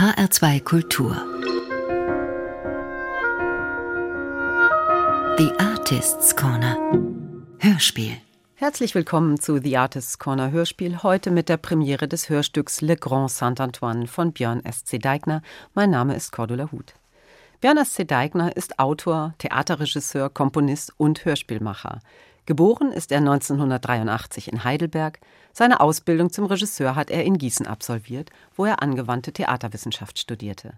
HR2 Kultur The Artists Corner Hörspiel Herzlich willkommen zu The Artists Corner Hörspiel, heute mit der Premiere des Hörstücks Le Grand Saint-Antoine von Björn S.C. Deigner. Mein Name ist Cordula Huth. Björn S.C. Deigner ist Autor, Theaterregisseur, Komponist und Hörspielmacher. Geboren ist er 1983 in Heidelberg. Seine Ausbildung zum Regisseur hat er in Gießen absolviert, wo er angewandte Theaterwissenschaft studierte.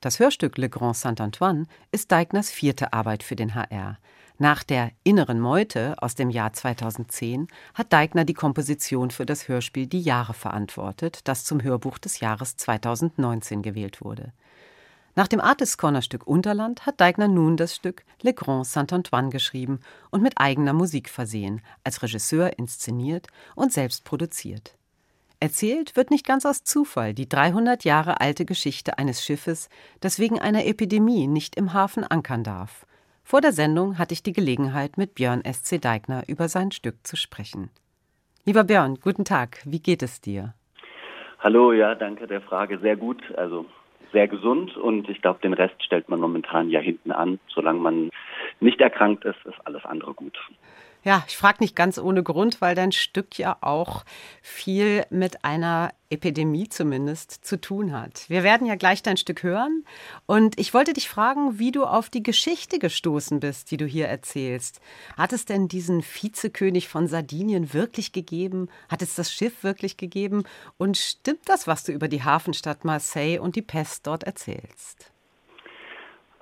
Das Hörstück Le Grand Saint-Antoine ist Deigners vierte Arbeit für den HR. Nach der Inneren Meute aus dem Jahr 2010 hat Deigner die Komposition für das Hörspiel Die Jahre verantwortet, das zum Hörbuch des Jahres 2019 gewählt wurde. Nach dem Artist Corner Stück Unterland hat Deigner nun das Stück Le Grand Saint-Antoine geschrieben und mit eigener Musik versehen, als Regisseur inszeniert und selbst produziert. Erzählt wird nicht ganz aus Zufall die 300 Jahre alte Geschichte eines Schiffes, das wegen einer Epidemie nicht im Hafen ankern darf vor der Sendung hatte ich die Gelegenheit, mit Björn S.C. Deigner über sein Stück zu sprechen. Lieber Björn, guten Tag. Wie geht es dir? Hallo, ja, danke der Frage. Sehr gut. Also sehr gesund und ich glaube, den Rest stellt man momentan ja hinten an. Solange man nicht erkrankt ist, ist alles andere gut. Ja, ich frage nicht ganz ohne Grund, weil dein Stück ja auch viel mit einer Epidemie zumindest zu tun hat. Wir werden ja gleich dein Stück hören und ich wollte dich fragen, wie du auf die Geschichte gestoßen bist, die du hier erzählst. Hat es denn diesen Vizekönig von Sardinien wirklich gegeben? Hat es das Schiff wirklich gegeben? Und stimmt das, was du über die Hafenstadt Marseille und die Pest dort erzählst?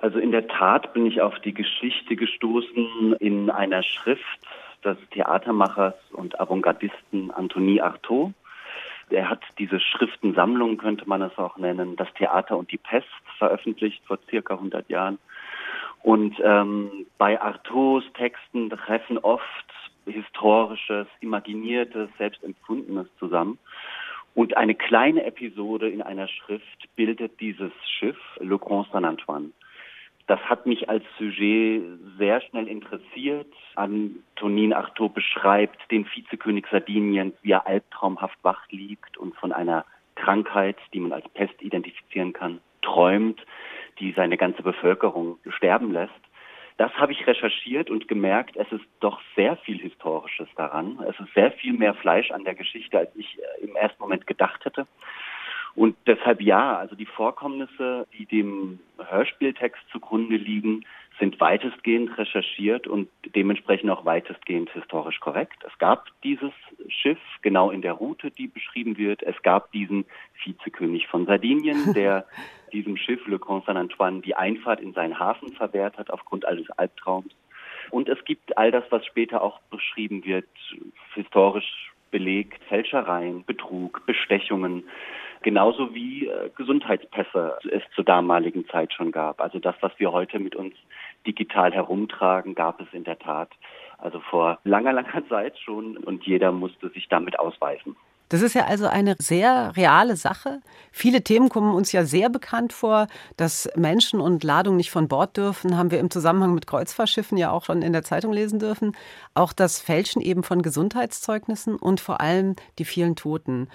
Also in der Tat bin ich auf die Geschichte gestoßen in einer Schrift des Theatermachers und Avantgardisten Anthony Artaud. Er hat diese Schriftensammlung, könnte man es auch nennen, Das Theater und die Pest veröffentlicht vor circa 100 Jahren. Und ähm, bei Artauds Texten treffen oft historisches, imaginiertes, selbstempfundenes zusammen. Und eine kleine Episode in einer Schrift bildet dieses Schiff, Le Grand Saint-Antoine. Das hat mich als Sujet sehr schnell interessiert. Antonin Artaud beschreibt den Vizekönig Sardiniens, wie er albtraumhaft wach liegt und von einer Krankheit, die man als Pest identifizieren kann, träumt, die seine ganze Bevölkerung sterben lässt. Das habe ich recherchiert und gemerkt, es ist doch sehr viel Historisches daran. Es ist sehr viel mehr Fleisch an der Geschichte, als ich äh, im ersten Moment gedacht hätte. Und deshalb ja, also die Vorkommnisse, die dem Hörspieltext zugrunde liegen, sind weitestgehend recherchiert und dementsprechend auch weitestgehend historisch korrekt. Es gab dieses Schiff genau in der Route, die beschrieben wird. Es gab diesen Vizekönig von Sardinien, der diesem Schiff Le Grand Saint-Antoine die Einfahrt in seinen Hafen verwehrt hat aufgrund eines Albtraums. Und es gibt all das, was später auch beschrieben wird, historisch belegt, Fälschereien, Betrug, Bestechungen, genauso wie äh, Gesundheitspässe es zur damaligen Zeit schon gab. Also das, was wir heute mit uns digital herumtragen, gab es in der Tat also vor langer, langer Zeit schon und jeder musste sich damit ausweisen. Das ist ja also eine sehr reale Sache. Viele Themen kommen uns ja sehr bekannt vor. Dass Menschen und Ladung nicht von Bord dürfen, haben wir im Zusammenhang mit Kreuzfahrtschiffen ja auch schon in der Zeitung lesen dürfen. Auch das Fälschen eben von Gesundheitszeugnissen und vor allem die vielen Toten.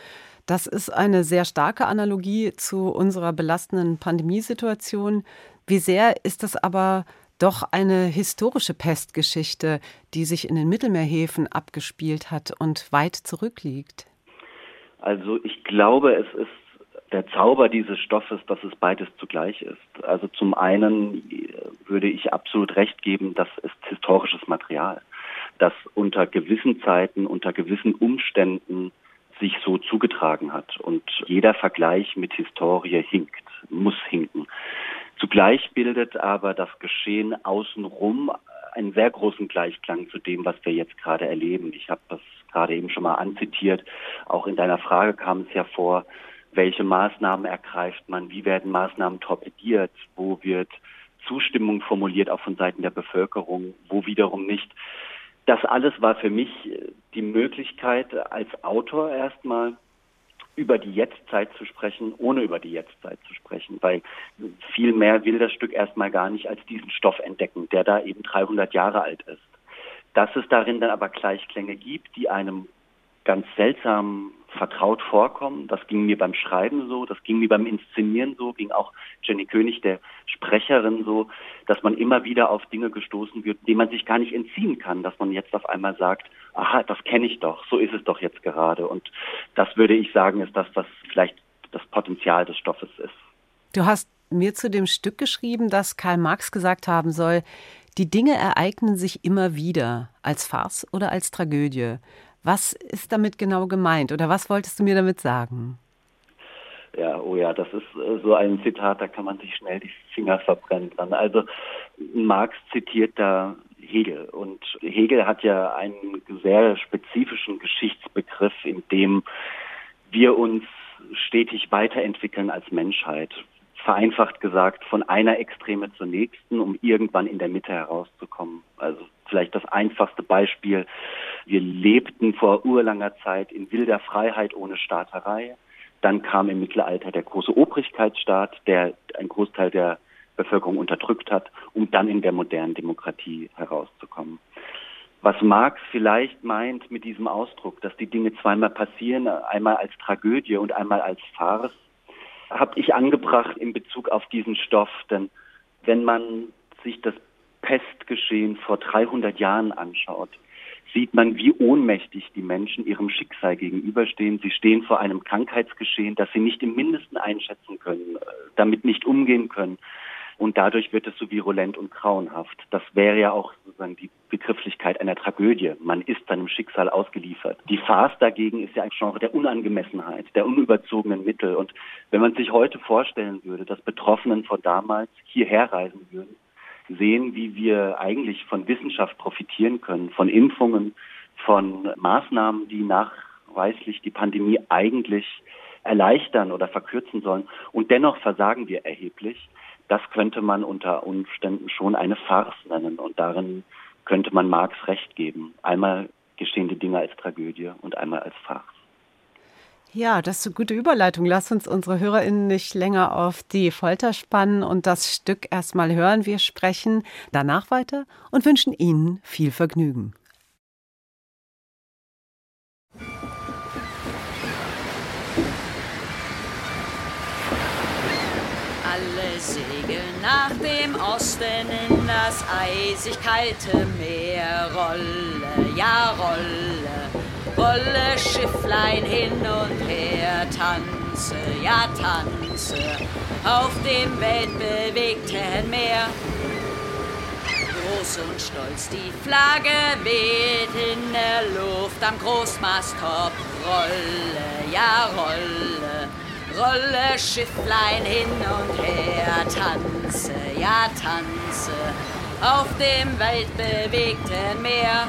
Das ist eine sehr starke Analogie zu unserer belastenden Pandemiesituation. Wie sehr ist das aber doch eine historische Pestgeschichte, die sich in den Mittelmeerhäfen abgespielt hat und weit zurückliegt? Also ich glaube, es ist der Zauber dieses Stoffes, dass es beides zugleich ist. Also zum einen würde ich absolut recht geben, das ist historisches Material, das unter gewissen Zeiten, unter gewissen Umständen sich so zugetragen hat. Und jeder Vergleich mit Historie hinkt, muss hinken. Zugleich bildet aber das Geschehen außenrum einen sehr großen Gleichklang zu dem, was wir jetzt gerade erleben. Ich habe das gerade eben schon mal anzitiert. Auch in deiner Frage kam es ja vor, welche Maßnahmen ergreift man, wie werden Maßnahmen torpediert, wo wird Zustimmung formuliert, auch von Seiten der Bevölkerung, wo wiederum nicht. Das alles war für mich die Möglichkeit, als Autor erstmal über die Jetztzeit zu sprechen, ohne über die Jetztzeit zu sprechen, weil viel mehr will das Stück erstmal gar nicht als diesen Stoff entdecken, der da eben 300 Jahre alt ist. Dass es darin dann aber Gleichklänge gibt, die einem ganz seltsam vertraut vorkommen. Das ging mir beim Schreiben so, das ging mir beim Inszenieren so, ging auch Jenny König, der Sprecherin, so, dass man immer wieder auf Dinge gestoßen wird, denen man sich gar nicht entziehen kann, dass man jetzt auf einmal sagt, aha, das kenne ich doch, so ist es doch jetzt gerade. Und das würde ich sagen, ist das, was vielleicht das Potenzial des Stoffes ist. Du hast mir zu dem Stück geschrieben, dass Karl Marx gesagt haben soll, die Dinge ereignen sich immer wieder, als Farce oder als Tragödie. Was ist damit genau gemeint oder was wolltest du mir damit sagen? Ja, oh ja, das ist äh, so ein Zitat, da kann man sich schnell die Finger verbrennen dran. Also Marx zitiert da Hegel und Hegel hat ja einen sehr spezifischen Geschichtsbegriff, in dem wir uns stetig weiterentwickeln als Menschheit. Vereinfacht gesagt, von einer Extreme zur nächsten, um irgendwann in der Mitte herauszukommen. Also vielleicht das einfachste Beispiel. Wir lebten vor urlanger Zeit in wilder Freiheit ohne Staaterei. Dann kam im Mittelalter der große Obrigkeitsstaat, der einen Großteil der Bevölkerung unterdrückt hat, um dann in der modernen Demokratie herauszukommen. Was Marx vielleicht meint mit diesem Ausdruck, dass die Dinge zweimal passieren, einmal als Tragödie und einmal als Farce, habe ich angebracht in Bezug auf diesen Stoff. Denn wenn man sich das Pestgeschehen vor 300 Jahren anschaut, sieht man, wie ohnmächtig die Menschen ihrem Schicksal gegenüberstehen. Sie stehen vor einem Krankheitsgeschehen, das sie nicht im Mindesten einschätzen können, äh, damit nicht umgehen können. Und dadurch wird es so virulent und grauenhaft. Das wäre ja auch sozusagen die Begrifflichkeit einer Tragödie. Man ist seinem Schicksal ausgeliefert. Die Farce dagegen ist ja ein Genre der Unangemessenheit, der unüberzogenen Mittel. Und wenn man sich heute vorstellen würde, dass Betroffenen von damals hierher reisen würden, sehen, wie wir eigentlich von Wissenschaft profitieren können, von Impfungen, von Maßnahmen, die nachweislich die Pandemie eigentlich erleichtern oder verkürzen sollen. Und dennoch versagen wir erheblich. Das könnte man unter Umständen schon eine Farce nennen. Und darin könnte man Marx recht geben. Einmal geschehen die Dinge als Tragödie und einmal als Farce. Ja, das ist eine gute Überleitung. Lass uns unsere HörerInnen nicht länger auf die Folter spannen und das Stück erstmal hören. Wir sprechen danach weiter und wünschen Ihnen viel Vergnügen. Alle segeln nach dem Osten in das eisig kalte Meer. Rolle, ja, rolle Rolle Schifflein hin und her, tanze, ja tanze, auf dem weltbewegten Meer. Groß und stolz die Flagge weht in der Luft am Großmasttop. Rolle, ja rolle, rolle Schifflein hin und her, tanze, ja tanze, auf dem weltbewegten Meer.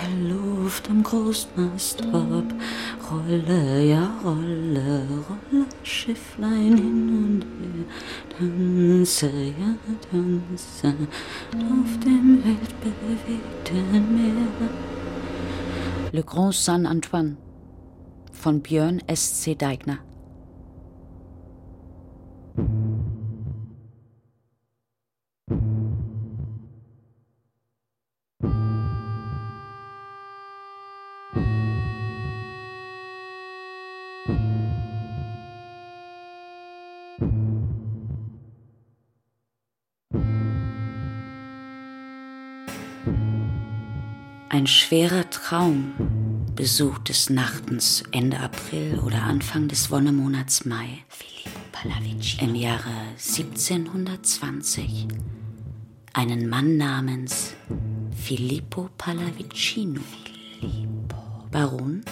der Luft am Großmasttop. Rolle, ja rolle, rolle, Schifflein hin und her. Tanze, ja tanze auf dem weltbewegten Meer. Le Grand Saint Antoine von Björn S.C. Deigner. Schwerer Traum. Besuch des Nachtens Ende April oder Anfang des Wonnemonats Mai. Im Jahre 1720 einen Mann namens Filippo Pallavicino, Baron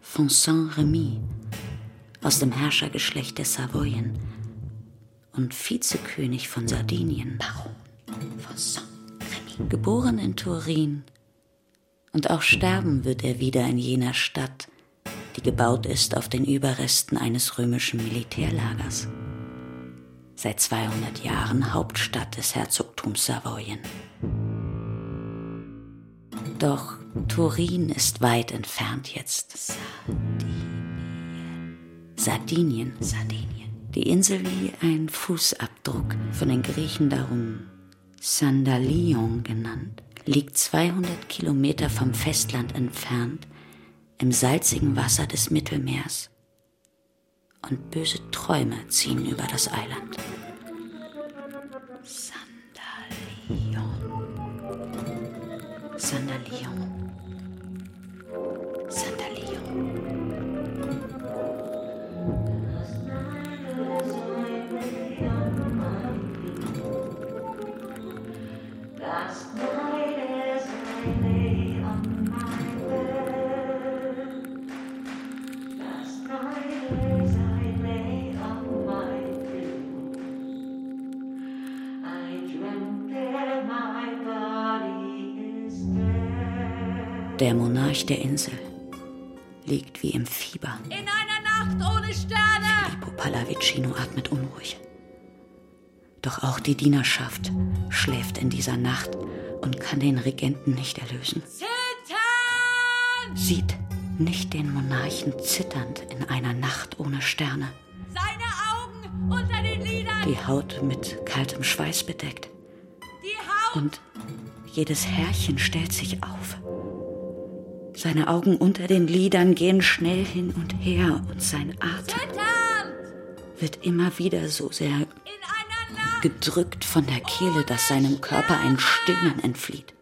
von Saint-Remy aus dem Herrschergeschlecht der Savoyen, und Vizekönig von Sardinien. Baron von Saint-Remy. Geboren in Turin. Und auch sterben wird er wieder in jener Stadt, die gebaut ist auf den Überresten eines römischen Militärlagers. Seit 200 Jahren Hauptstadt des Herzogtums Savoyen. Doch Turin ist weit entfernt jetzt. Sardinien. Sardinien. Sardinien. Die Insel wie ein Fußabdruck, von den Griechen darum Sandalion genannt, liegt 200 Kilometer vom Festland entfernt, im salzigen Wasser des Mittelmeers. Und böse Träume ziehen über das Eiland. Sandalion. Sandalion. Der Monarch der Insel liegt wie im Fieber. In einer Nacht ohne Sterne! Filippo Pallavicino atmet unruhig. Doch auch die Dienerschaft schläft in dieser Nacht und kann den Regenten nicht erlösen. Zittern! Sieht nicht den Monarchen zitternd in einer Nacht ohne Sterne. Seine Augen unter den Lidern! Die Haut mit kaltem Schweiß bedeckt. Die Haut! Und jedes Härchen stellt sich auf. Seine Augen unter den Lidern gehen schnell hin und her und sein Atem wird immer wieder so sehr gedrückt von der Kehle, dass seinem Körper ein Stöhnen entflieht.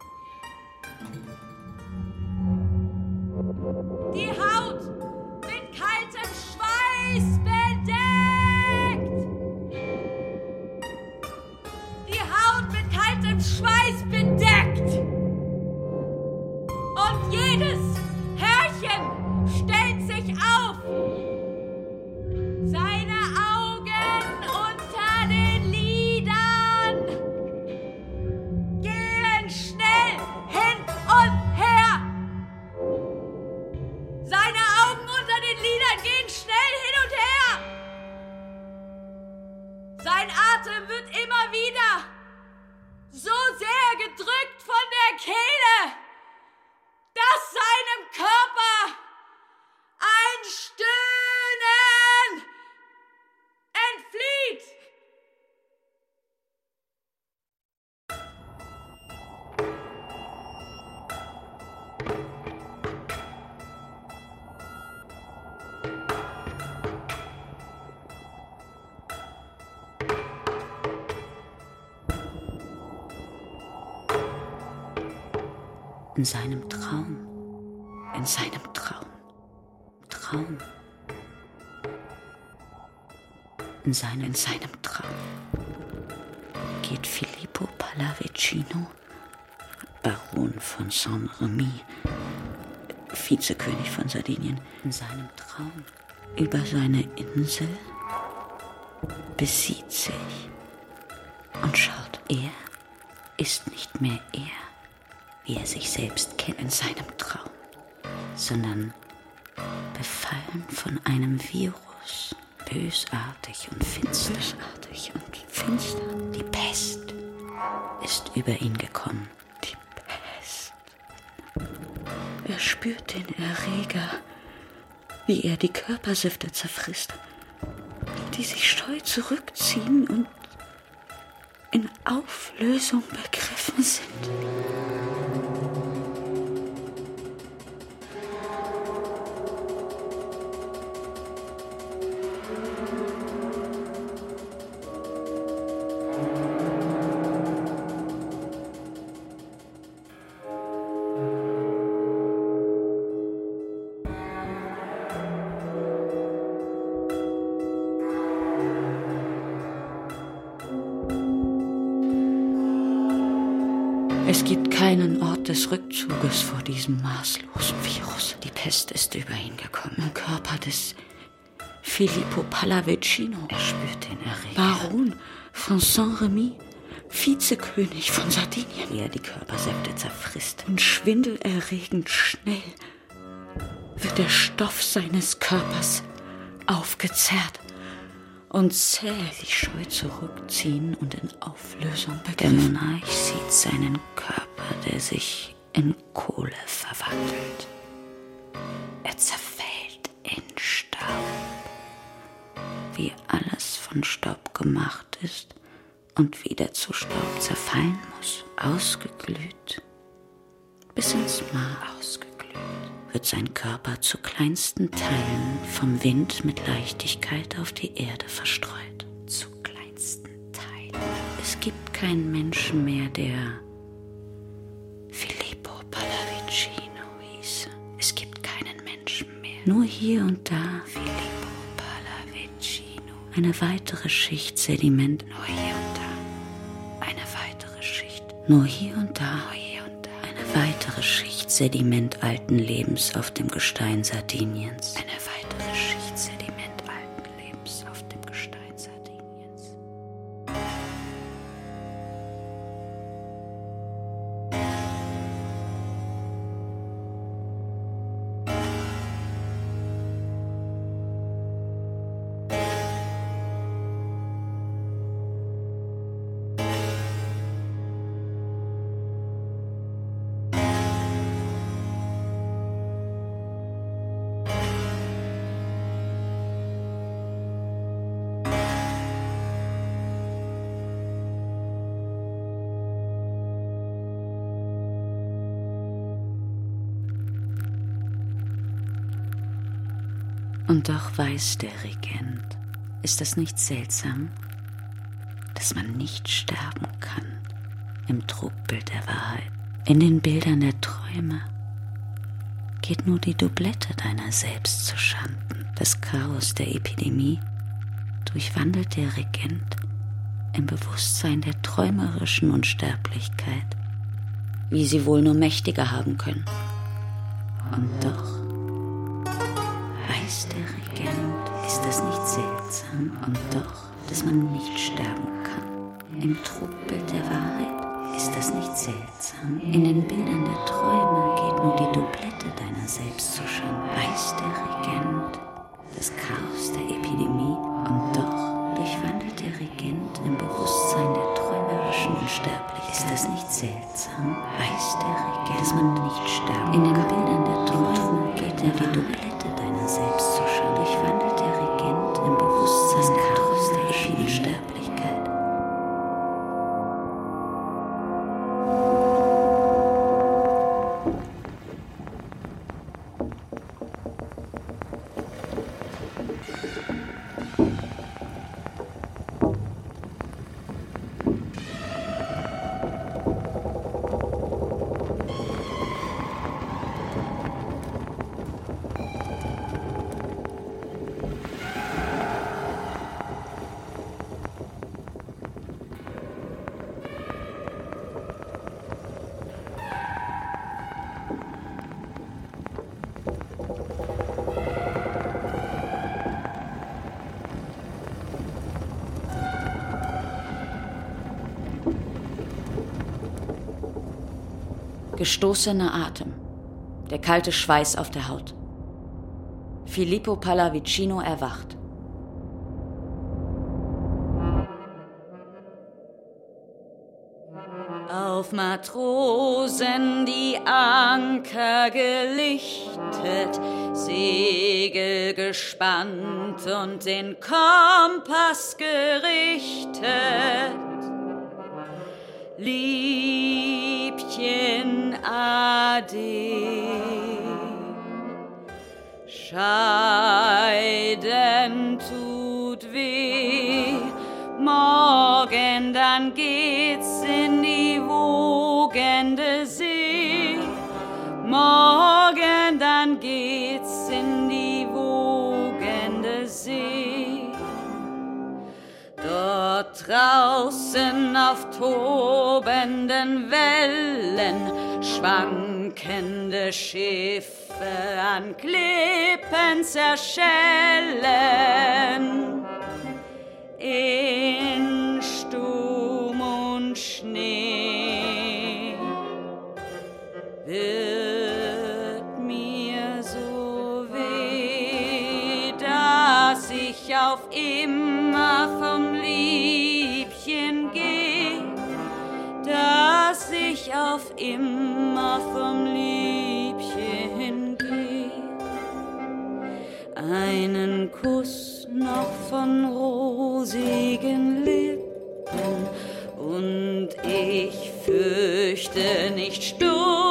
In seinem Traum. In seinem Traum. Traum. In seinem, in seinem Traum geht Filippo Pallavicino, Baron von Saint-Remy, Vizekönig von Sardinien, in seinem Traum über seine Insel, besieht sich und schaut, er ist nicht mehr er wie er sich selbst kennt in seinem Traum, sondern befallen von einem Virus, bösartig und finster. Bösartig und finster. Die Pest ist über ihn gekommen. Die Pest. Er spürt den Erreger, wie er die Körpersäfte zerfrisst, die sich scheu zurückziehen und in Auflösung begriffen sind. Keinen Ort des Rückzuges vor diesem maßlosen Virus. Die Pest ist über ihn gekommen. Im Körper des Filippo Pallavicino. Er spürt den Erreger. Baron von Saint-Remy. Vizekönig von Sardinien. Wie er die Körpersäfte zerfrisst. Und schwindelerregend schnell wird der Stoff seines Körpers aufgezerrt und zäh sich scheu zurückziehen und in Auflösung begriffen. Der Monarch sieht seinen Körper, der sich in Kohle verwandelt. Er zerfällt in Staub. Wie alles von Staub gemacht ist und wieder zu Staub zerfallen muss. Ausgeglüht, bis ins Mar ausgeglüht, wird sein Körper zu kleinsten Teilen vom Wind mit Leichtigkeit auf die Erde verstreut. Zu kleinsten Teilen. Es gibt keinen Menschen mehr, der Filippo Pallavicino hieß. Es gibt keinen Menschen mehr. Nur hier und da Filippo Pallavicino. Eine weitere Schicht Sediment. Nur hier und da. Eine weitere Schicht. Nur hier und da. Nur hier und da. Eine weitere Schicht Sediment alten Lebens auf dem Gestein Sardiniens. Eine weitere Schicht Und doch weiß der Regent, ist das nicht seltsam, dass man nicht sterben kann im Trugbild der Wahrheit, in den Bildern der Träume? Geht nur die Doublette deiner selbst zu Schanden. Das Chaos der Epidemie durchwandelt der Regent im Bewusstsein der träumerischen Unsterblichkeit, wie sie wohl nur Mächtige haben können. Und doch weiß der Regent, ist das nicht seltsam? Und doch, dass man nicht sterben kann. Im Trugbild der Wahrheit ist das nicht seltsam? In den Bildern der Träume geht nur die Doublette deiner selbst zu Schande. Weiß der Regent das Chaos der Epidemie? Und doch durchwandelt der Regent im Bewusstsein der träumerischen Unsterblichkeit. Ist das nicht seltsam? Weiß der Regent, dass man nicht sterben kann? In den Bildern der Träume geht nur die Doublette deiner Gestoßener Atem. Der kalte Schweiß auf der Haut. Filippo Pallavicino erwacht. Auf Matrosen die Anker gelichtet, Segel gespannt und den Kompass gerichtet. Liebchen Scheiden tut weh, morgen dann geht's in die wogende See. Morgen dann geht's in die wogende See. Dort draußen auf tobenden Wellen schwankt Sinkende Schiffe an Klippen zerschellen. In noch von rosigen Lippen. Und ich fürchte nicht Sturm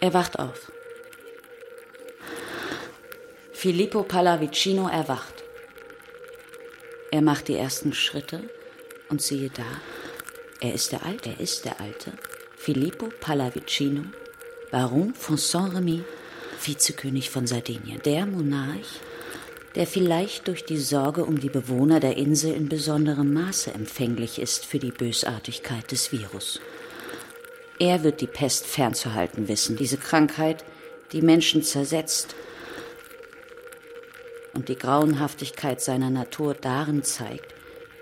Er wacht auf. Filippo Pallavicino erwacht. Er macht die ersten Schritte und siehe da, er ist der Alte, er ist der Alte. Filippo Pallavicino, Baron von Saint-Remy, Vizekönig von Sardinien. Der Monarch, der vielleicht durch die Sorge um die Bewohner der Insel in besonderem Maße empfänglich ist für die Bösartigkeit des Virus. Er wird die Pest fernzuhalten wissen, diese Krankheit, die Menschen zersetzt und die Grauenhaftigkeit seiner Natur darin zeigt,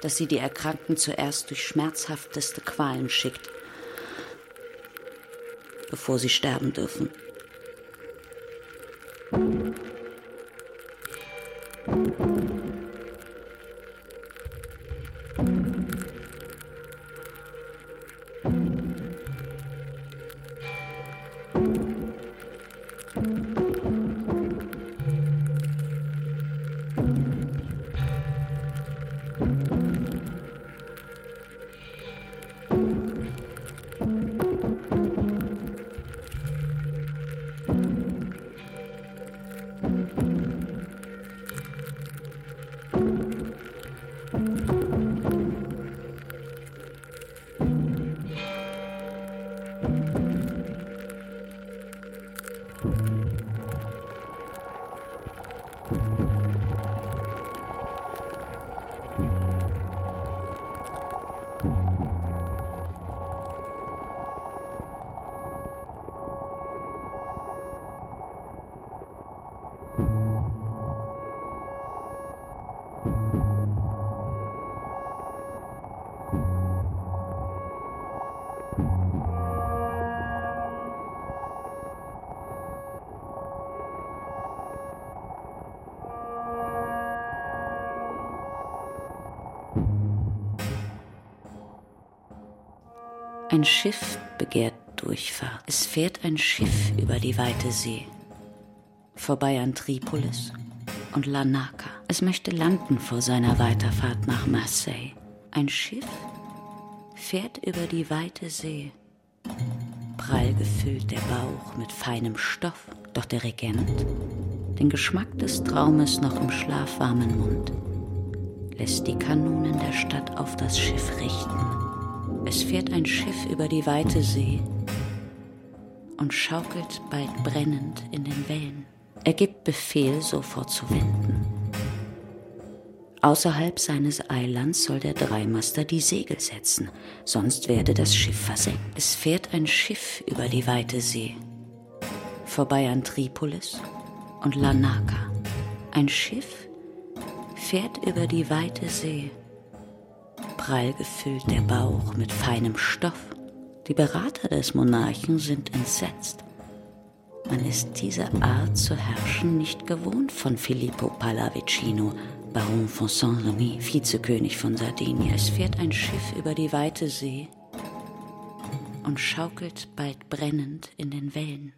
dass sie die Erkrankten zuerst durch schmerzhafteste Qualen schickt, bevor sie sterben dürfen. Ein Schiff begehrt Durchfahrt. Es fährt ein Schiff über die weite See, vorbei an Tripolis und Larnaca. Es möchte landen vor seiner Weiterfahrt nach Marseille. Ein Schiff fährt über die weite See. Prall gefüllt der Bauch mit feinem Stoff, doch der Regent, den Geschmack des Traumes noch im schlafwarmen Mund, lässt die Kanonen der Stadt auf das Schiff richten. Es fährt ein Schiff über die weite See und schaukelt bald brennend in den Wellen. Er gibt Befehl, sofort zu wenden. Außerhalb seines Eilands soll der Dreimaster die Segel setzen, sonst werde das Schiff versenkt. Es fährt ein Schiff über die weite See, vorbei an Tripolis und Larnaca. Ein Schiff fährt über die weite See, prall gefüllt der Bauch mit feinem Stoff. Die Berater des Monarchen sind entsetzt. Man ist diese Art zu herrschen nicht gewohnt von Filippo Pallavicino, Baron von Saint-Remy, Vizekönig von Sardinien. Es fährt ein Schiff über die weite See und schaukelt bald brennend in den Wellen.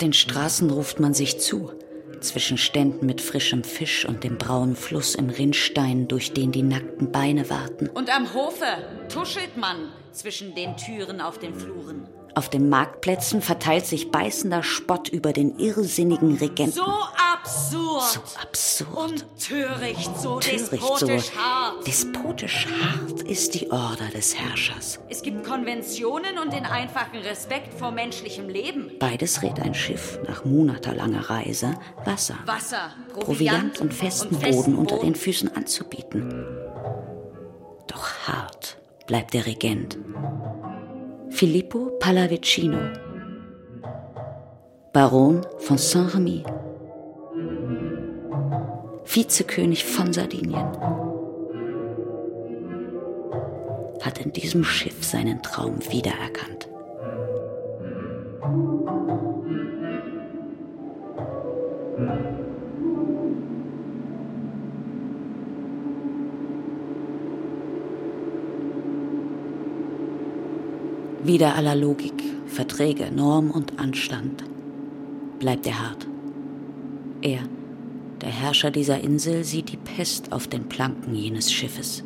Den Straßen ruft man sich zu, zwischen Ständen mit frischem Fisch und dem braunen Fluss im Rinnstein, durch den die nackten Beine warten. Und am Hofe tuschelt man zwischen den Türen auf den Fluren. Auf den Marktplätzen verteilt sich beißender Spott über den irrsinnigen Regenten. So absurd. So absurd. Und töricht, so Töricht, despotisch so hart. Despotisch hart ist die Order des Herrschers. Es gibt Konventionen und den einfachen Respekt vor menschlichem Leben. Beides rät ein Schiff nach monatelanger Reise, Wasser, Wasser, Proviant, Proviant und festen Boden unter den Füßen anzubieten. Doch hart bleibt der Regent. Filippo Pallavicino, Baron von Saint-Remy, Vizekönig von Sardinien, hat in diesem Schiff seinen Traum wiedererkannt. Wider aller Logik, Verträge, Norm und Anstand bleibt er hart. Er, der Herrscher dieser Insel, sieht die Pest auf den Planken jenes Schiffes,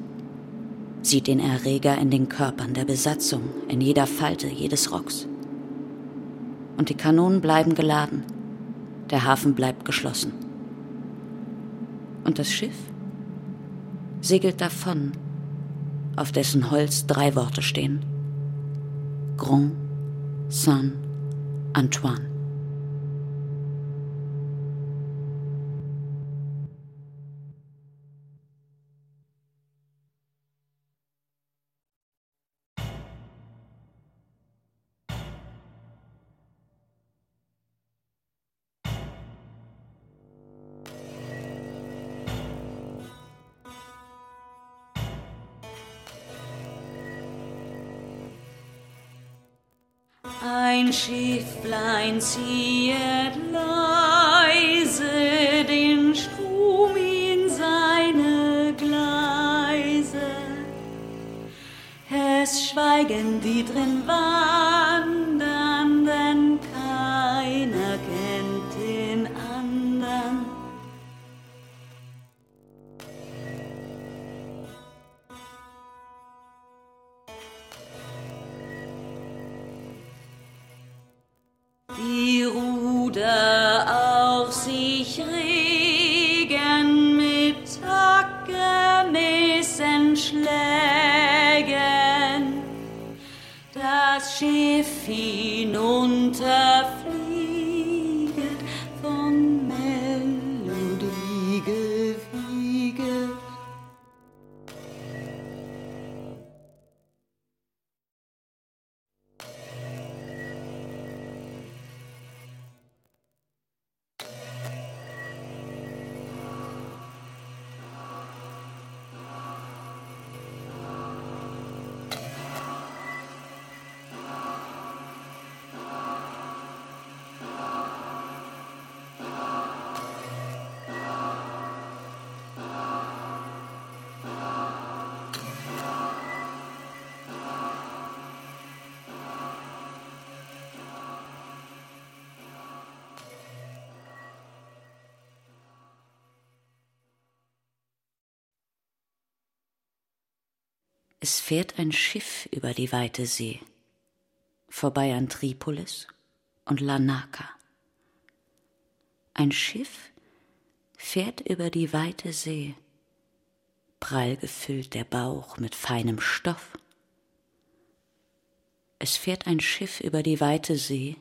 sieht den Erreger in den Körpern der Besatzung, in jeder Falte jedes Rocks. Und die Kanonen bleiben geladen, der Hafen bleibt geschlossen. Und das Schiff segelt davon, auf dessen Holz drei Worte stehen. Grand Saint Antoine. Ein Schifflein ziehet leise den Strom in seine Gleise. Es schweigen die drin wandern, Schiff Es fährt ein Schiff über die weite See, vorbei an Tripolis und Larnaca. Ein Schiff fährt über die weite See, prall gefüllt der Bauch mit feinem Stoff. Es fährt ein Schiff über die weite See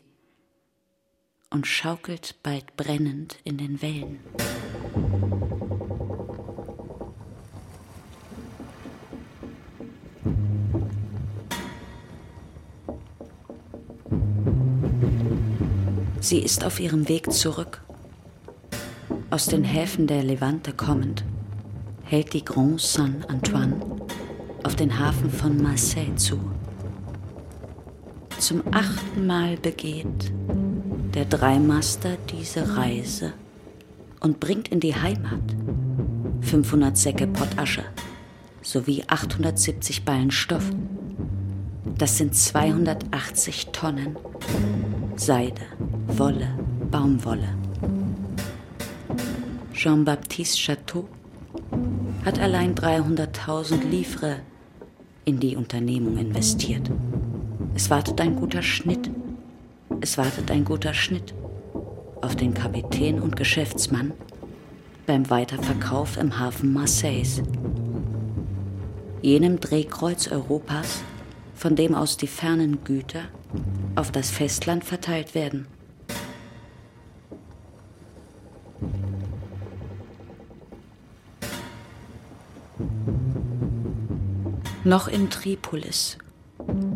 und schaukelt bald brennend in den Wellen. Sie ist auf ihrem Weg zurück. Aus den Häfen der Levante kommend, hält die Grand Saint Antoine auf den Hafen von Marseille zu. Zum achten Mal begeht der Dreimaster diese Reise und bringt in die Heimat 500 Säcke Pottasche sowie 870 Ballen Stoff. Das sind 280 Tonnen Seide, Wolle, Baumwolle. Jean-Baptiste Chateau hat allein 300.000 Livres in die Unternehmung investiert. Es wartet ein guter Schnitt. Es wartet ein guter Schnitt auf den Kapitän und Geschäftsmann beim Weiterverkauf im Hafen Marseilles, jenem Drehkreuz Europas, von dem aus die fernen Güter auf das Festland verteilt werden. Noch in Tripolis,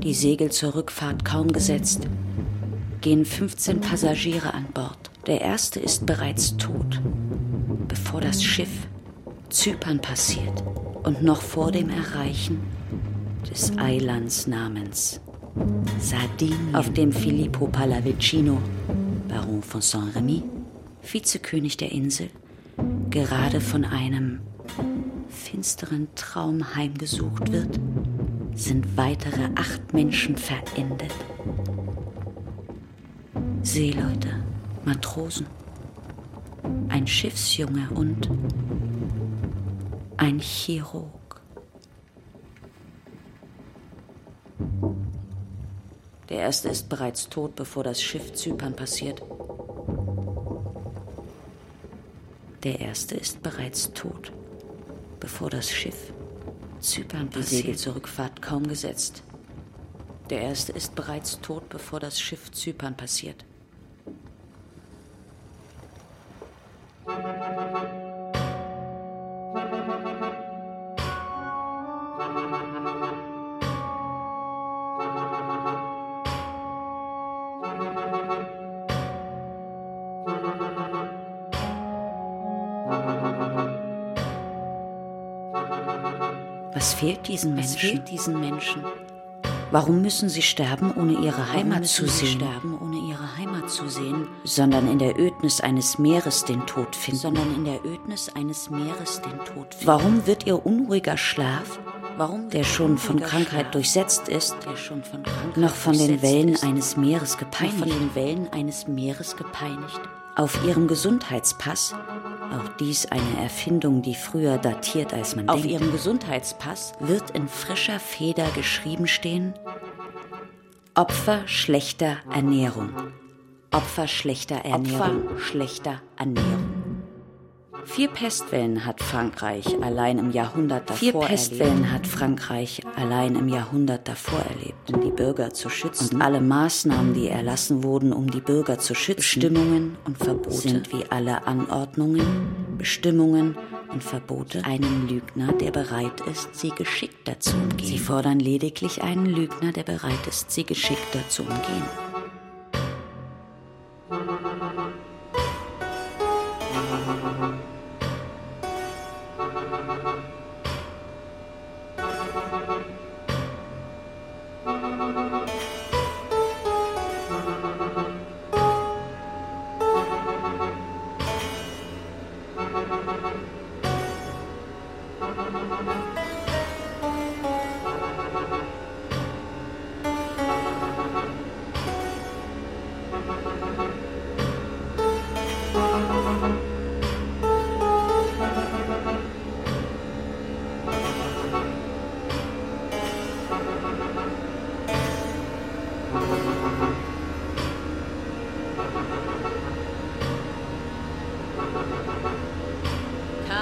die Segel zur Rückfahrt kaum gesetzt, gehen 15 Passagiere an Bord. Der erste ist bereits tot, bevor das Schiff Zypern passiert und noch vor dem Erreichen des Eilands namens. Sardinien, auf dem Filippo Pallavicino, Baron von Saint-Remy, Vizekönig der Insel, gerade von einem finsteren Traum heimgesucht wird, sind weitere acht Menschen verendet. Seeleute, Matrosen, ein Schiffsjunge und ein Chirurg. Der erste ist bereits tot, bevor das Schiff Zypern passiert. Der erste ist bereits tot, bevor das Schiff Zypern passiert. Die Segel zur Rückfahrt kaum gesetzt. Der erste ist bereits tot, bevor das Schiff Zypern passiert. Fehlt diesen Menschen? Fehlt diesen Menschen? Warum müssen sie sterben, ohne ihre Heimat zu sehen? sterben, ohne ihre Heimat zu sehen, sondern in der Ödnis eines Meeres den Tod finden. Sondern in der Ödnis eines Meeres den Tod finden. Warum wird ihr unruhiger Schlaf, Warum der schon von Krankheit Schlaf, durchsetzt ist, von noch von den Wellen ist, eines Meeres gepeinigt, von den Wellen eines Meeres gepeinigt, auf ihrem Gesundheitspass auch dies eine Erfindung, die früher datiert als man Auf denkt. Ihrem Gesundheitspass wird in frischer Feder geschrieben stehen Opfer schlechter Ernährung. Opfer schlechter Ernährung. Opfer schlechter Ernährung. Vier Pestwellen hat Frankreich allein im Jahrhundert davor Vier Pestwellen erlebt. hat Frankreich allein im Jahrhundert davor erlebt, um die Bürger zu schützen. Und alle Maßnahmen, die erlassen wurden, um die Bürger zu schützen, Bestimmungen und Verbote sind wie alle Anordnungen, Bestimmungen und Verbote einen Lügner, der bereit ist, sie geschickter zu umgehen. Sie fordern lediglich einen Lügner, der bereit ist, sie geschickter zu umgehen.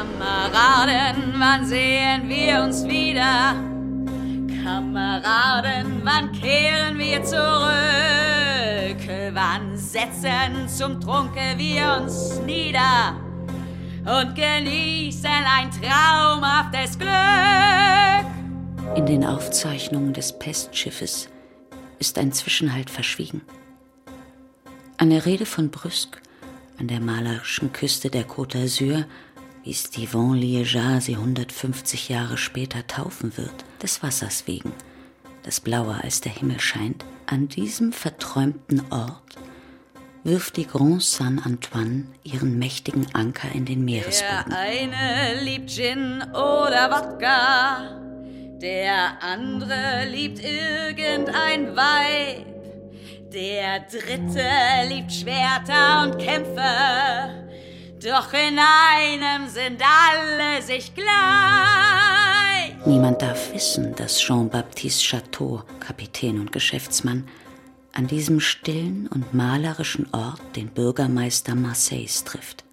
Kameraden, wann sehen wir uns wieder? Kameraden, wann kehren wir zurück? Wann setzen zum Trunke wir uns nieder und genießen ein traumhaftes Glück? In den Aufzeichnungen des Pestschiffes ist ein Zwischenhalt verschwiegen. Eine Rede von Brüsk an der malerischen Küste der Côte d'Azur, wie Stephen Liégeat sie 150 Jahre später taufen wird, des Wassers wegen, das blauer als der Himmel scheint, an diesem verträumten Ort wirft die Grand Saint Antoine ihren mächtigen Anker in den Meeresboden. Der eine liebt Gin oder Wodka, der andere liebt irgendein Weib. Der dritte liebt Schwerter und Kämpfe, doch in einem sind alle sich gleich. Niemand darf wissen, dass Jean-Baptiste Chateau, Kapitän und Geschäftsmann, an diesem stillen und malerischen Ort den Bürgermeister Marseilles trifft.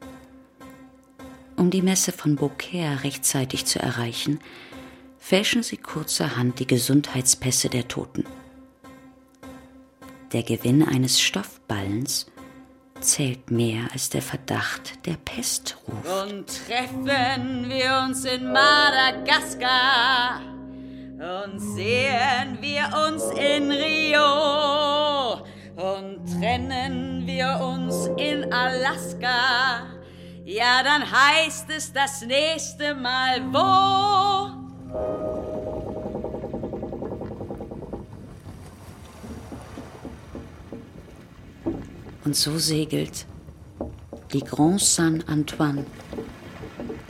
Um die Messe von Beaucaire rechtzeitig zu erreichen, fälschen sie kurzerhand die Gesundheitspässe der Toten. Der Gewinn eines Stoffballens zählt mehr als der Verdacht der Pest ruft. Und treffen wir uns in Madagaskar und sehen wir uns in Rio und trennen wir uns in Alaska. Ja, dann heißt es das nächste Mal wo? Und so segelt die Grand Saint Antoine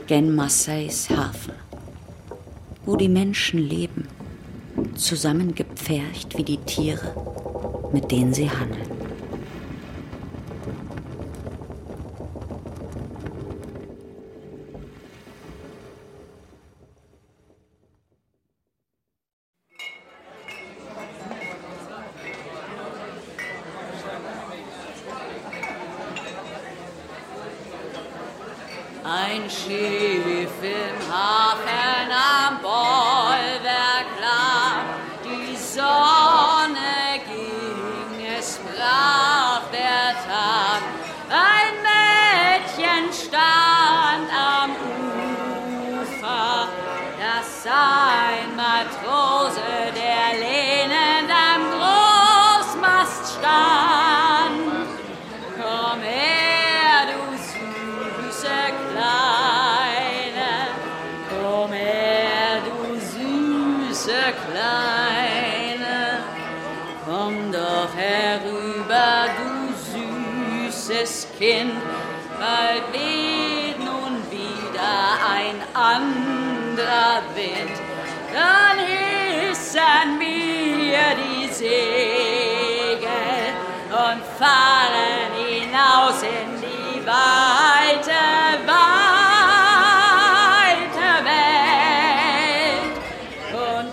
gen Marseilles Hafen, wo die Menschen leben, zusammengepfercht wie die Tiere, mit denen sie handeln.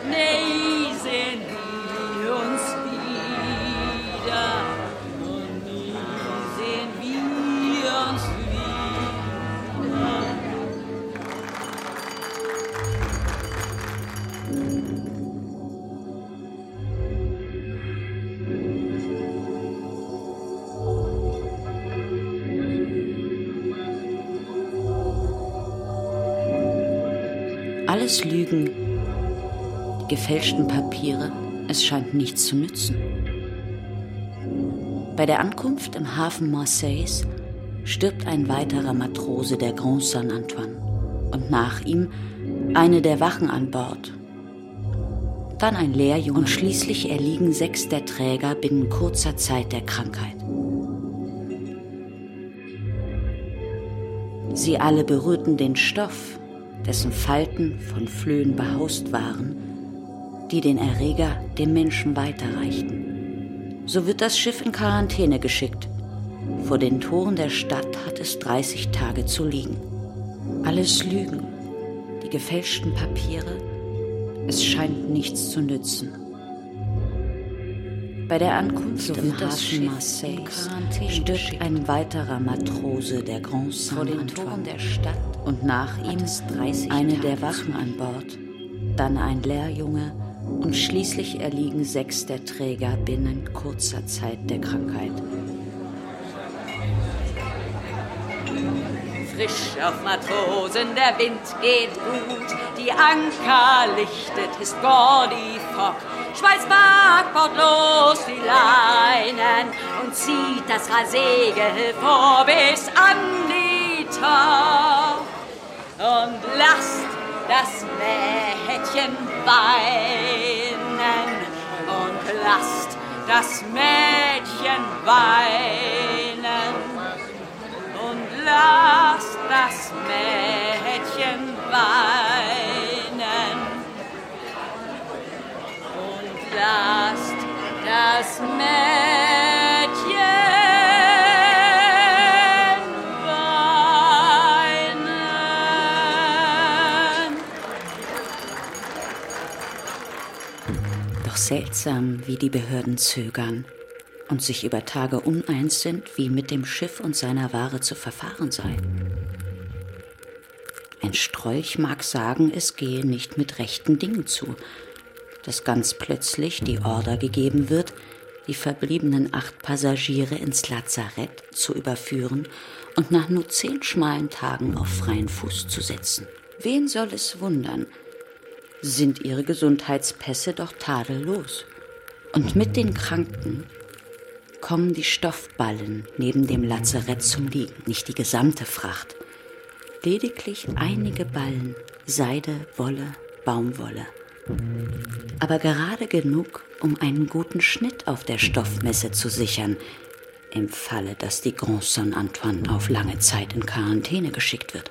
Und gefälschten Papiere, es scheint nichts zu nützen. Bei der Ankunft im Hafen Marseilles stirbt ein weiterer Matrose der Grand Saint Antoine und nach ihm eine der Wachen an Bord. Dann ein Lehrjunge und schließlich erliegen sechs der Träger binnen kurzer Zeit der Krankheit. Sie alle berührten den Stoff, dessen Falten von Flöhen behaust waren, die den Erreger dem Menschen weiterreichten. So wird das Schiff in Quarantäne geschickt. Vor den Toren der Stadt hat es 30 Tage zu liegen. Alles Lügen, die gefälschten Papiere, es scheint nichts zu nützen. Bei der Ankunft So im Hafen Marseilles stirbt ein weiterer Matrose der Grand Vor den Saint Toren Antoine. der Stadt und nach ihm eine der Wachen an Bord, dann ein Lehrjunge und schließlich erliegen sechs der Träger binnen kurzer Zeit der Krankheit. Frisch auf Matrosen, der Wind geht gut, die Anker lichtet, ist Gordy Fock. Schmeißt Backbord los die Leinen und zieht das Rasegel vor bis an die Top. Und lasst das Mädchen weinen und lasst das Mädchen weinen. Und lasst das Mädchen weinen. Und lasst das Mädchen seltsam, wie die Behörden zögern und sich über Tage uneins sind, wie mit dem Schiff und seiner Ware zu verfahren sei. Ein Strolch mag sagen, es gehe nicht mit rechten Dingen zu, dass ganz plötzlich die Order gegeben wird, die verbliebenen acht Passagiere ins Lazarett zu überführen und nach nur zehn schmalen Tagen auf freien Fuß zu setzen. Wen soll es wundern, sind ihre Gesundheitspässe doch tadellos. Und mit den Kranken kommen die Stoffballen neben dem Lazarett zum Liegen, nicht die gesamte Fracht. Lediglich einige Ballen, Seide, Wolle, Baumwolle. Aber gerade genug, um einen guten Schnitt auf der Stoffmesse zu sichern, im Falle, dass die Grand Saint-Antoine auf lange Zeit in Quarantäne geschickt wird.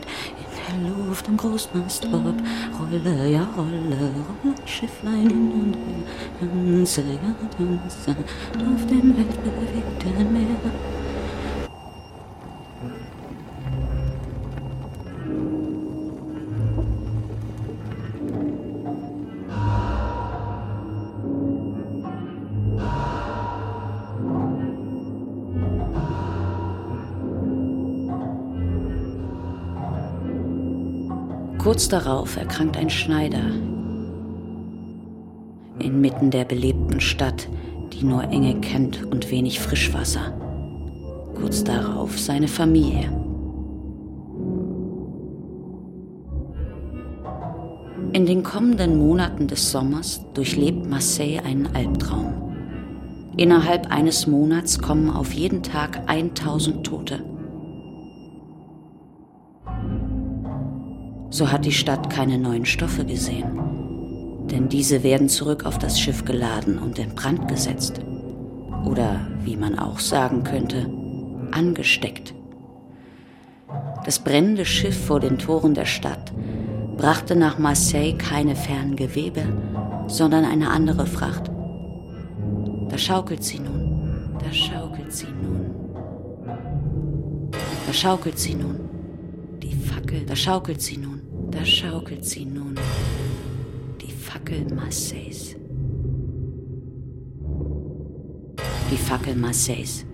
der Luft am Großmastop. Rolle, ja rolle, rolle, Schifflein hin und her. Tanze, ja tanze auf dem weltbewegten Meer. Darauf erkrankt ein Schneider. Inmitten der belebten Stadt, die nur Enge kennt und wenig Frischwasser. Kurz darauf seine Familie. In den kommenden Monaten des Sommers durchlebt Marseille einen Albtraum. Innerhalb eines Monats kommen auf jeden Tag 1000 Tote. So hat die Stadt keine neuen Stoffe gesehen, denn diese werden zurück auf das Schiff geladen und in Brand gesetzt. Oder, wie man auch sagen könnte, angesteckt. Das brennende Schiff vor den Toren der Stadt brachte nach Marseille keine fernen Gewebe, sondern eine andere Fracht. Da schaukelt sie nun, da schaukelt sie nun, da schaukelt sie nun, die Fackel, da schaukelt sie nun. Da schaukelt sie nun, die Fackel Marseilles. Die Fackel Marseilles.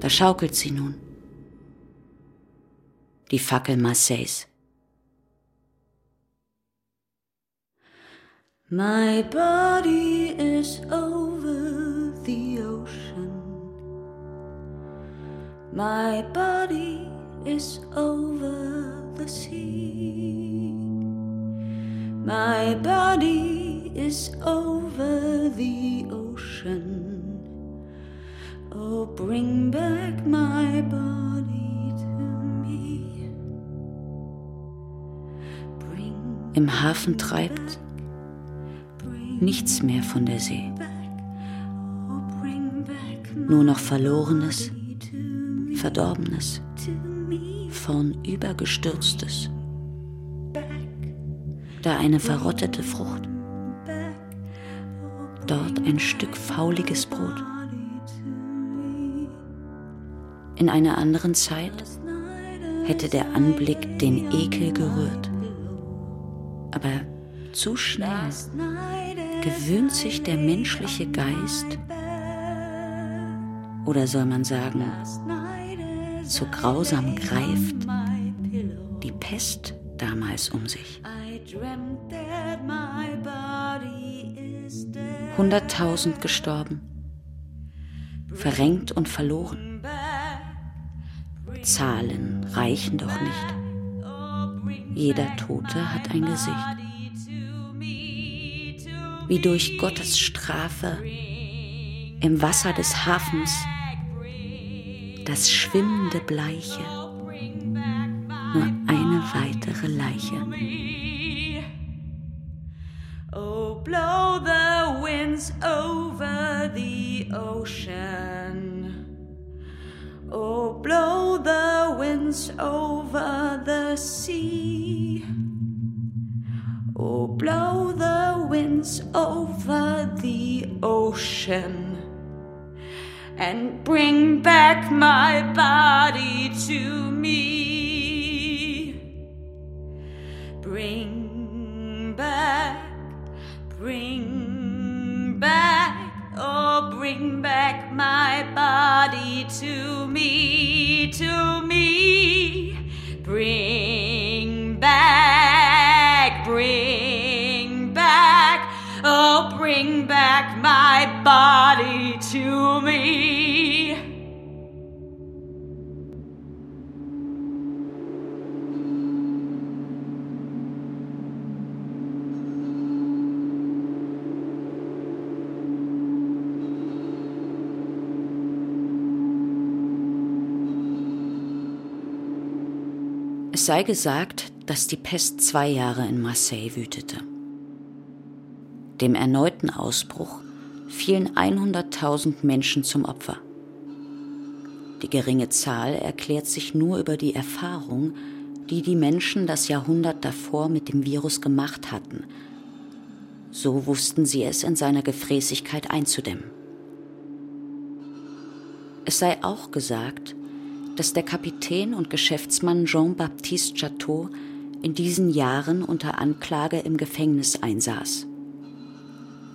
Da schaukelt sie nun. Die Fackel Marseilles. My body is over the ocean. My body is over the sea. My body is over the ocean. Oh, bring back my body to me. Bring Im Hafen treibt nichts mehr von der See. Nur noch Verlorenes, Verdorbenes, vornübergestürztes. Da eine verrottete Frucht, dort ein Stück fauliges Brot. In einer anderen Zeit hätte der Anblick den Ekel gerührt. Aber zu schnell gewöhnt sich der menschliche Geist, oder soll man sagen, so grausam greift die Pest damals um sich. Hunderttausend gestorben, verrenkt und verloren. Zahlen reichen doch nicht. Jeder Tote hat ein Gesicht. Wie durch Gottes Strafe im Wasser des Hafens das schwimmende Bleiche, nur eine weitere Leiche. Oh, blow the winds over the ocean. Oh, blow the winds over the sea. Oh, blow the winds over the ocean and bring back my body to me. Bring back, bring back, oh, bring back my body to me, to me. Bring back, bring oh, bring back my body to me. Es sei gesagt, dass die Pest zwei Jahre in Marseille wütete. Dem erneuten Ausbruch fielen 100.000 Menschen zum Opfer. Die geringe Zahl erklärt sich nur über die Erfahrung, die die Menschen das Jahrhundert davor mit dem Virus gemacht hatten. So wussten sie es in seiner Gefräßigkeit einzudämmen. Es sei auch gesagt, dass der Kapitän und Geschäftsmann Jean-Baptiste Chateau in diesen Jahren unter Anklage im Gefängnis einsaß.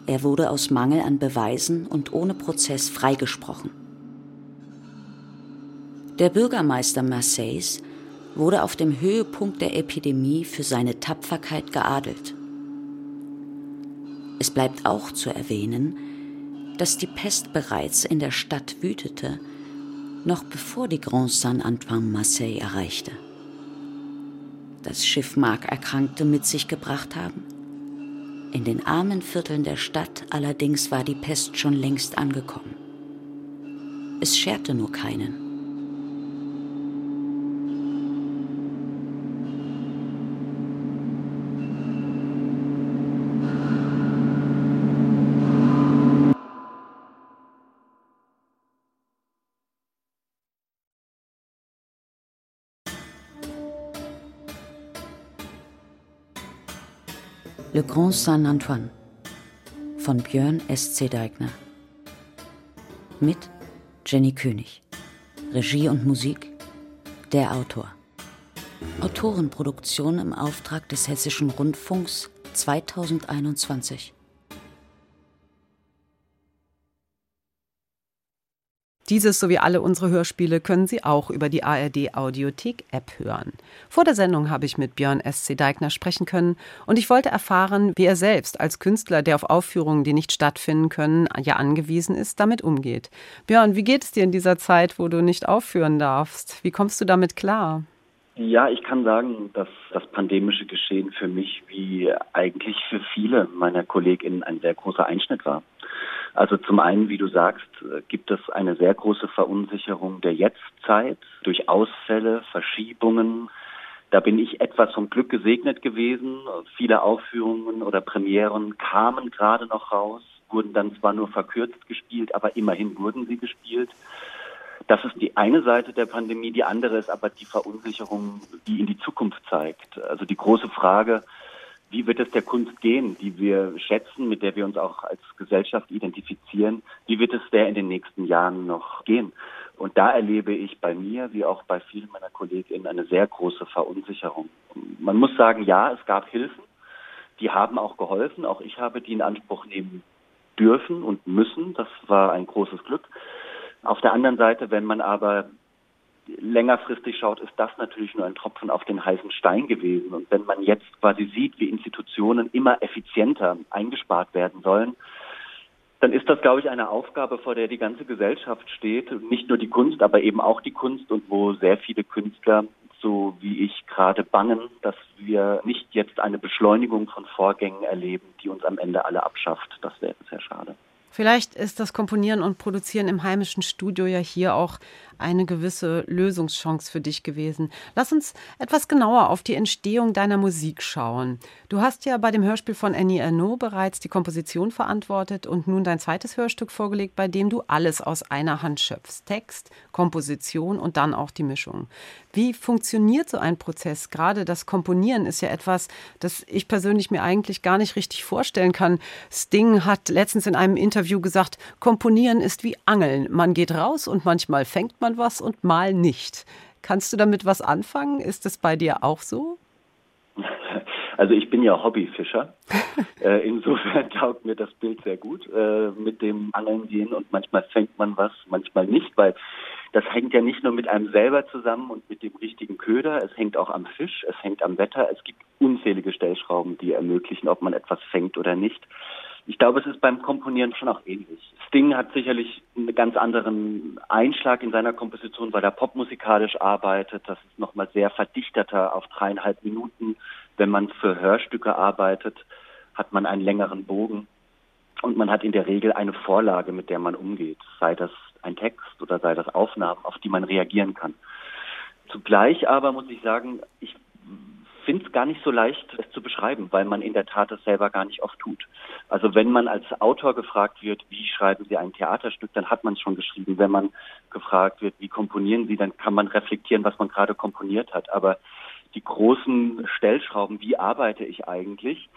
Er wurde aus Mangel an Beweisen und ohne Prozess freigesprochen. Der Bürgermeister Marseilles wurde auf dem Höhepunkt der Epidemie für seine Tapferkeit geadelt. Es bleibt auch zu erwähnen, dass die Pest bereits in der Stadt wütete noch bevor die Grand Saint-Antoine Marseille erreichte. Das Schiff mag Erkrankte mit sich gebracht haben. In den armen Vierteln der Stadt allerdings war die Pest schon längst angekommen. Es scherte nur keinen. Le Grand Saint-Antoine von Björn S.C. Deigner. Mit Jenny König. Regie und Musik der Autor. Autorenproduktion im Auftrag des Hessischen Rundfunks 2021. Dieses sowie alle unsere Hörspiele können Sie auch über die ARD Audiothek App hören. Vor der Sendung habe ich mit Björn S.C. Deigner sprechen können und ich wollte erfahren, wie er selbst als Künstler, der auf Aufführungen, die nicht stattfinden können, ja angewiesen ist, damit umgeht. Björn, wie geht es dir in dieser Zeit, wo du nicht aufführen darfst? Wie kommst du damit klar? Ja, ich kann sagen, dass das pandemische Geschehen für mich wie eigentlich für viele meiner KollegInnen ein sehr großer Einschnitt war. Also zum einen, wie du sagst, gibt es eine sehr große Verunsicherung der Jetztzeit durch Ausfälle, Verschiebungen, Da bin ich etwas vom Glück gesegnet gewesen. Viele Aufführungen oder Premieren kamen gerade noch raus, wurden dann zwar nur verkürzt gespielt, aber immerhin wurden sie gespielt. Das ist die eine Seite der Pandemie. Die andere ist aber die Verunsicherung, die in die Zukunft zeigt. Also die große Frage, wie wird es der Kunst gehen, die wir schätzen, mit der wir uns auch als Gesellschaft identifizieren? Wie wird es der in den nächsten Jahren noch gehen? Und da erlebe ich bei mir, wie auch bei vielen meiner KollegInnen, eine sehr große Verunsicherung. Man muss sagen, ja, es gab Hilfen. Die haben auch geholfen. Auch ich habe die in Anspruch nehmen dürfen und müssen. Das war ein großes Glück. Auf der anderen Seite, wenn man aber längerfristig schaut, ist das natürlich nur ein Tropfen auf den heißen Stein gewesen. Und wenn man jetzt quasi sieht, wie Institutionen immer effizienter eingespart werden sollen, dann ist das, glaube ich, eine Aufgabe, vor der die ganze Gesellschaft steht. Nicht nur die Kunst, aber eben auch die Kunst und wo sehr viele Künstler, so wie ich, gerade bangen, dass wir nicht jetzt eine Beschleunigung von Vorgängen erleben, die uns am Ende alle abschafft. Das wäre sehr schade. Vielleicht ist das Komponieren und Produzieren im heimischen Studio ja hier auch eine gewisse Lösungschance für dich gewesen. Lass uns etwas genauer auf die Entstehung deiner Musik schauen. Du hast ja bei dem Hörspiel von Annie Ernaux bereits die Komposition verantwortet und nun dein zweites Hörstück vorgelegt, bei dem du alles aus einer Hand schöpfst. Text, Komposition und dann auch die Mischung. Wie funktioniert so ein Prozess? Gerade das Komponieren ist ja etwas, das ich persönlich mir eigentlich gar nicht richtig vorstellen kann. Sting hat letztens in einem Interview gesagt, Komponieren ist wie Angeln. Man geht raus und manchmal fängt man man was und mal nicht. Kannst du damit was anfangen? Ist das bei dir auch so? Also ich bin ja Hobbyfischer. äh, insofern taugt mir das Bild sehr gut äh, mit dem Angeln gehen und manchmal fängt man was, manchmal nicht, weil das hängt ja nicht nur mit einem selber zusammen und mit dem richtigen Köder, es hängt auch am Fisch, es hängt am Wetter, es gibt unzählige Stellschrauben, die ermöglichen, ob man etwas fängt oder nicht. Ich glaube, es ist beim Komponieren schon auch ähnlich. Sting hat sicherlich einen ganz anderen Einschlag in seiner Komposition, weil er popmusikalisch arbeitet. Das ist nochmal sehr verdichteter auf dreieinhalb Minuten. Wenn man für Hörstücke arbeitet, hat man einen längeren Bogen. Und man hat in der Regel eine Vorlage, mit der man umgeht, sei das ein Text oder sei das Aufnahmen, auf die man reagieren kann. Zugleich aber muss ich sagen, ich finde es gar nicht so leicht, es zu beschreiben, weil man in der Tat es selber gar nicht oft tut. Also wenn man als Autor gefragt wird, wie schreiben Sie ein Theaterstück, dann hat man es schon geschrieben. Wenn man gefragt wird, wie komponieren Sie, dann kann man reflektieren, was man gerade komponiert hat. Aber die großen Stellschrauben, wie arbeite ich eigentlich,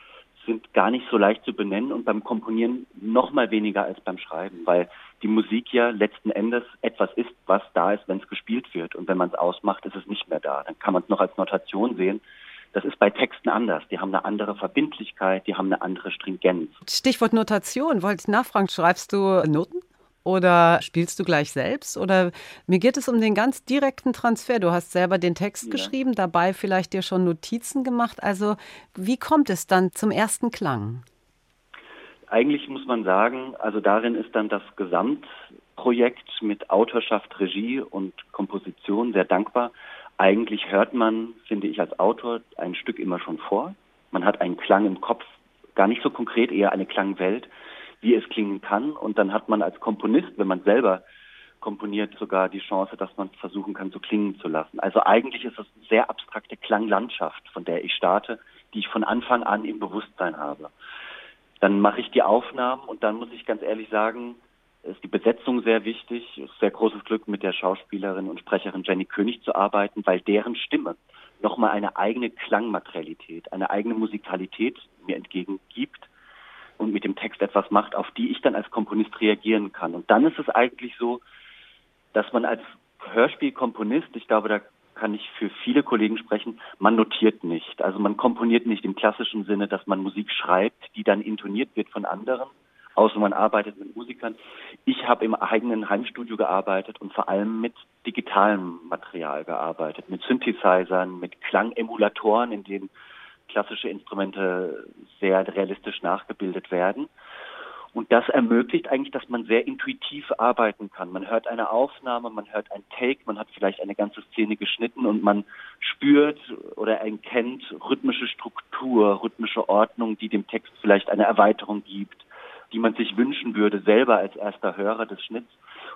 sind gar nicht so leicht zu benennen und beim Komponieren noch mal weniger als beim Schreiben, weil die Musik ja letzten Endes etwas ist, was da ist, wenn es gespielt wird. Und wenn man es ausmacht, ist es nicht mehr da. Dann kann man es noch als Notation sehen. Das ist bei Texten anders. Die haben eine andere Verbindlichkeit, die haben eine andere Stringenz. Stichwort Notation. Wollte ich nachfragen, schreibst du Noten? Oder spielst du gleich selbst? Oder mir geht es um den ganz direkten Transfer. Du hast selber den Text ja. geschrieben, dabei vielleicht dir schon Notizen gemacht. Also wie kommt es dann zum ersten Klang? Eigentlich muss man sagen, also darin ist dann das Gesamtprojekt mit Autorschaft, Regie und Komposition sehr dankbar. Eigentlich hört man, finde ich als Autor, ein Stück immer schon vor. Man hat einen Klang im Kopf, gar nicht so konkret, eher eine Klangwelt, wie es klingen kann. Und dann hat man als Komponist, wenn man selber komponiert, sogar die Chance, dass man versuchen kann, so klingen zu lassen. Also eigentlich ist es eine sehr abstrakte Klanglandschaft, von der ich starte, die ich von Anfang an im Bewusstsein habe. Dann mache ich die Aufnahmen und dann muss ich ganz ehrlich sagen, ist die Besetzung sehr wichtig. Es ist sehr großes Glück, mit der Schauspielerin und Sprecherin Jenny König zu arbeiten, weil deren Stimme nochmal eine eigene Klangmaterialität, eine eigene Musikalität mir entgegengibt und mit dem Text etwas macht, auf die ich dann als Komponist reagieren kann. Und dann ist es eigentlich so, dass man als Hörspielkomponist, ich glaube, da kann ich für viele Kollegen sprechen, man notiert nicht. Also man komponiert nicht im klassischen Sinne, dass man Musik schreibt, die dann intoniert wird von anderen, außer man arbeitet mit Musikern. Ich habe im eigenen Heimstudio gearbeitet und vor allem mit digitalem Material gearbeitet, mit Synthesizern, mit Klangemulatoren, in denen klassische Instrumente sehr realistisch nachgebildet werden. Und das ermöglicht eigentlich, dass man sehr intuitiv arbeiten kann. Man hört eine Aufnahme, man hört ein Take, man hat vielleicht eine ganze Szene geschnitten und man spürt oder erkennt rhythmische Struktur, rhythmische Ordnung, die dem Text vielleicht eine Erweiterung gibt die man sich wünschen würde, selber als erster Hörer des Schnitts.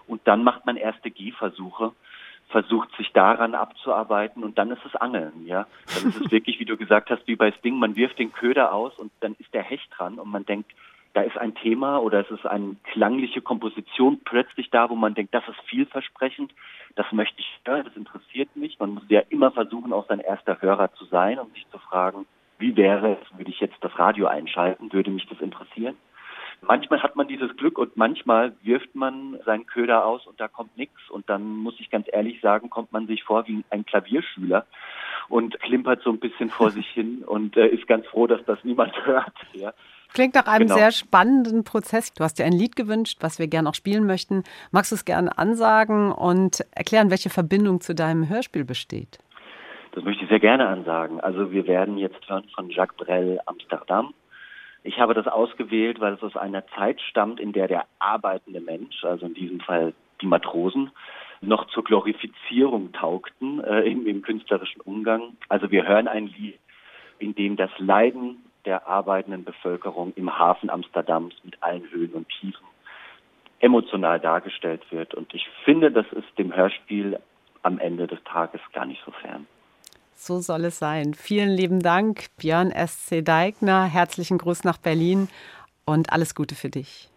Und dann macht man erste Gehversuche versucht sich daran abzuarbeiten und dann ist es Angeln, ja. Dann ist es wirklich, wie du gesagt hast, wie bei Sting, man wirft den Köder aus und dann ist der Hecht dran und man denkt, da ist ein Thema oder es ist eine klangliche Komposition plötzlich da, wo man denkt, das ist vielversprechend, das möchte ich hören, das interessiert mich. Man muss ja immer versuchen, auch sein erster Hörer zu sein und sich zu fragen, wie wäre es, würde ich jetzt das Radio einschalten, würde mich das interessieren? Manchmal hat man dieses Glück und manchmal wirft man seinen Köder aus und da kommt nichts. Und dann muss ich ganz ehrlich sagen, kommt man sich vor wie ein Klavierschüler und klimpert so ein bisschen vor sich hin und äh, ist ganz froh, dass das niemand hört. Ja. Klingt nach einem genau. sehr spannenden Prozess. Du hast dir ein Lied gewünscht, was wir gerne auch spielen möchten. Magst du es gerne ansagen und erklären, welche Verbindung zu deinem Hörspiel besteht? Das möchte ich sehr gerne ansagen. Also wir werden jetzt hören von Jacques Brel Amsterdam. Ich habe das ausgewählt, weil es aus einer Zeit stammt, in der der arbeitende Mensch, also in diesem Fall die Matrosen, noch zur Glorifizierung taugten äh, im, im künstlerischen Umgang. Also wir hören ein Lied, in dem das Leiden der arbeitenden Bevölkerung im Hafen Amsterdams mit allen Höhen und Tiefen emotional dargestellt wird. Und ich finde, das ist dem Hörspiel am Ende des Tages gar nicht so fern. So soll es sein. Vielen lieben Dank, Björn S.C. Deigner. Herzlichen Gruß nach Berlin und alles Gute für dich.